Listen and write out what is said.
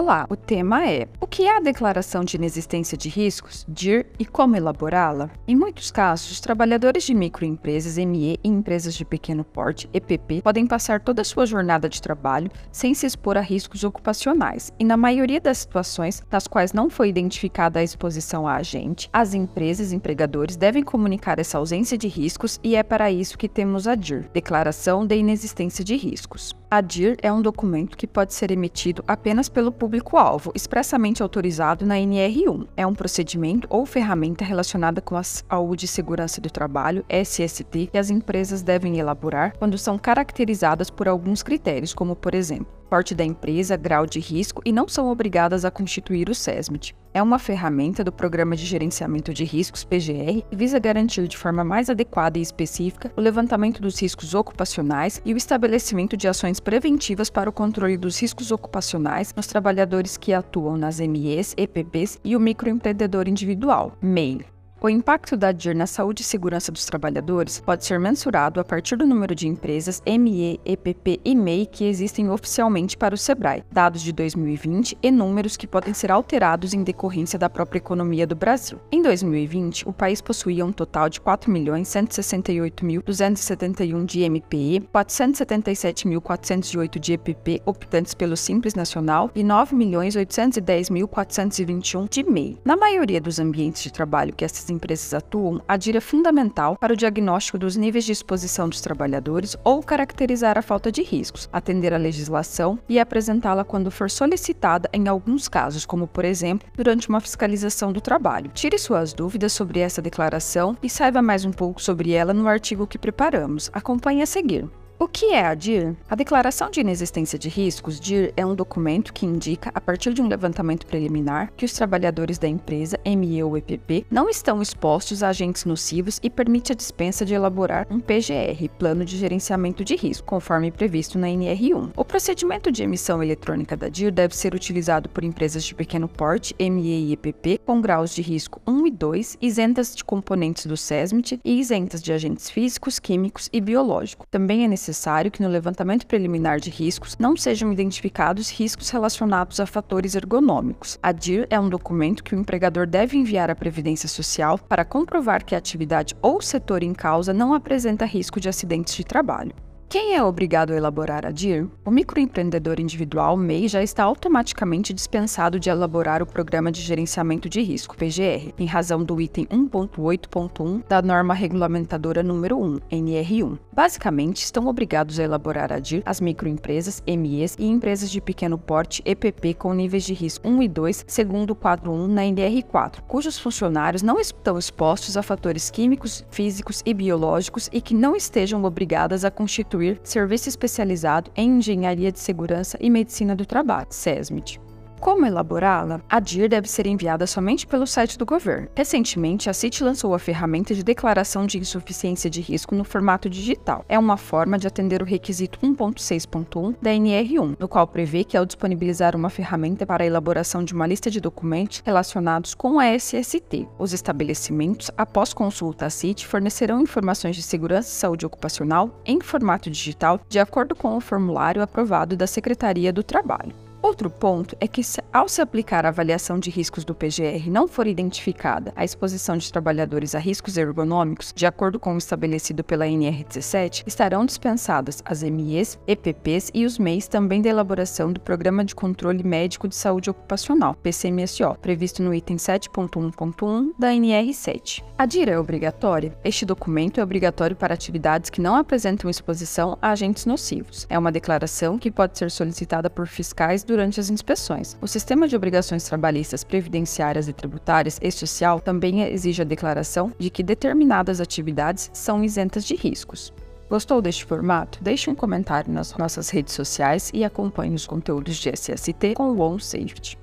Olá, o tema é: o que é a declaração de inexistência de riscos, DIR, e como elaborá-la? Em muitos casos, os trabalhadores de microempresas ME e empresas de pequeno porte, EPP, podem passar toda a sua jornada de trabalho sem se expor a riscos ocupacionais, e na maioria das situações nas quais não foi identificada a exposição a agente, as empresas e empregadores devem comunicar essa ausência de riscos e é para isso que temos a DIR, Declaração de Inexistência de Riscos. A DIR é um documento que pode ser emitido apenas pelo público-alvo, expressamente autorizado na NR1. É um procedimento ou ferramenta relacionada com a saúde e segurança do trabalho, SST, que as empresas devem elaborar quando são caracterizadas por alguns critérios, como, por exemplo, porte da empresa, grau de risco e não são obrigadas a constituir o SESMIT. É uma ferramenta do Programa de Gerenciamento de Riscos PGR e visa garantir de forma mais adequada e específica o levantamento dos riscos ocupacionais e o estabelecimento de ações preventivas para o controle dos riscos ocupacionais nos trabalhadores que atuam nas MEs, EPPs e o microempreendedor individual, MEI. O impacto da DIR na saúde e segurança dos trabalhadores pode ser mensurado a partir do número de empresas ME, EPP e MEI que existem oficialmente para o SEBRAE, dados de 2020 e números que podem ser alterados em decorrência da própria economia do Brasil. Em 2020, o país possuía um total de 4.168.271 de MPE, 477.408 de EPP optantes pelo Simples Nacional e 9.810.421 de MEI. Na maioria dos ambientes de trabalho que essas empresas atuam, a DIR é fundamental para o diagnóstico dos níveis de exposição dos trabalhadores ou caracterizar a falta de riscos, atender à legislação e apresentá-la quando for solicitada em alguns casos, como por exemplo, durante uma fiscalização do trabalho. Tire suas dúvidas sobre essa declaração e saiba mais um pouco sobre ela no artigo que preparamos. Acompanhe a seguir. O que é a DIR? A Declaração de Inexistência de Riscos, DIR, é um documento que indica, a partir de um levantamento preliminar, que os trabalhadores da empresa, ME ou EPP, não estão expostos a agentes nocivos e permite a dispensa de elaborar um PGR, Plano de Gerenciamento de Risco, conforme previsto na NR1. O procedimento de emissão eletrônica da DIR deve ser utilizado por empresas de pequeno porte, ME e EPP, com graus de risco 1 e 2, isentas de componentes do SESMIT e isentas de agentes físicos, químicos e biológicos. Também é necessário necessário que no levantamento preliminar de riscos não sejam identificados riscos relacionados a fatores ergonômicos. A DIR é um documento que o empregador deve enviar à Previdência Social para comprovar que a atividade ou setor em causa não apresenta risco de acidentes de trabalho. Quem é obrigado a elaborar a DIR? O microempreendedor individual MEI já está automaticamente dispensado de elaborar o Programa de Gerenciamento de Risco, PGR, em razão do item 1.8.1 da norma regulamentadora número 1, NR1. Basicamente, estão obrigados a elaborar a DIR as microempresas, MEs e empresas de pequeno porte, EPP, com níveis de risco 1 e 2, segundo o quadro 1 na NR4, cujos funcionários não estão expostos a fatores químicos, físicos e biológicos e que não estejam obrigadas a constituir Serviço Especializado em Engenharia de Segurança e Medicina do Trabalho, SESMIT. Como elaborá-la? A DIR deve ser enviada somente pelo site do governo. Recentemente, a CIT lançou a ferramenta de declaração de insuficiência de risco no formato digital. É uma forma de atender o requisito 1.6.1 da NR1, no qual prevê que ao disponibilizar uma ferramenta para a elaboração de uma lista de documentos relacionados com a SST, os estabelecimentos, após consulta à CIT, fornecerão informações de segurança e saúde ocupacional em formato digital de acordo com o formulário aprovado da Secretaria do Trabalho. Outro ponto é que, ao se aplicar a avaliação de riscos do PGR não for identificada a exposição de trabalhadores a riscos ergonômicos, de acordo com o estabelecido pela NR17, estarão dispensadas as MEs, EPPs e os MEIs também da elaboração do Programa de Controle Médico de Saúde Ocupacional, PCMSO, previsto no item 7.1.1 da NR7. A DIRA é obrigatória? Este documento é obrigatório para atividades que não apresentam exposição a agentes nocivos. É uma declaração que pode ser solicitada por fiscais durante as inspeções. O sistema de obrigações trabalhistas, previdenciárias e tributárias e social também exige a declaração de que determinadas atividades são isentas de riscos. Gostou deste formato? Deixe um comentário nas nossas redes sociais e acompanhe os conteúdos de SST com o OnSafety.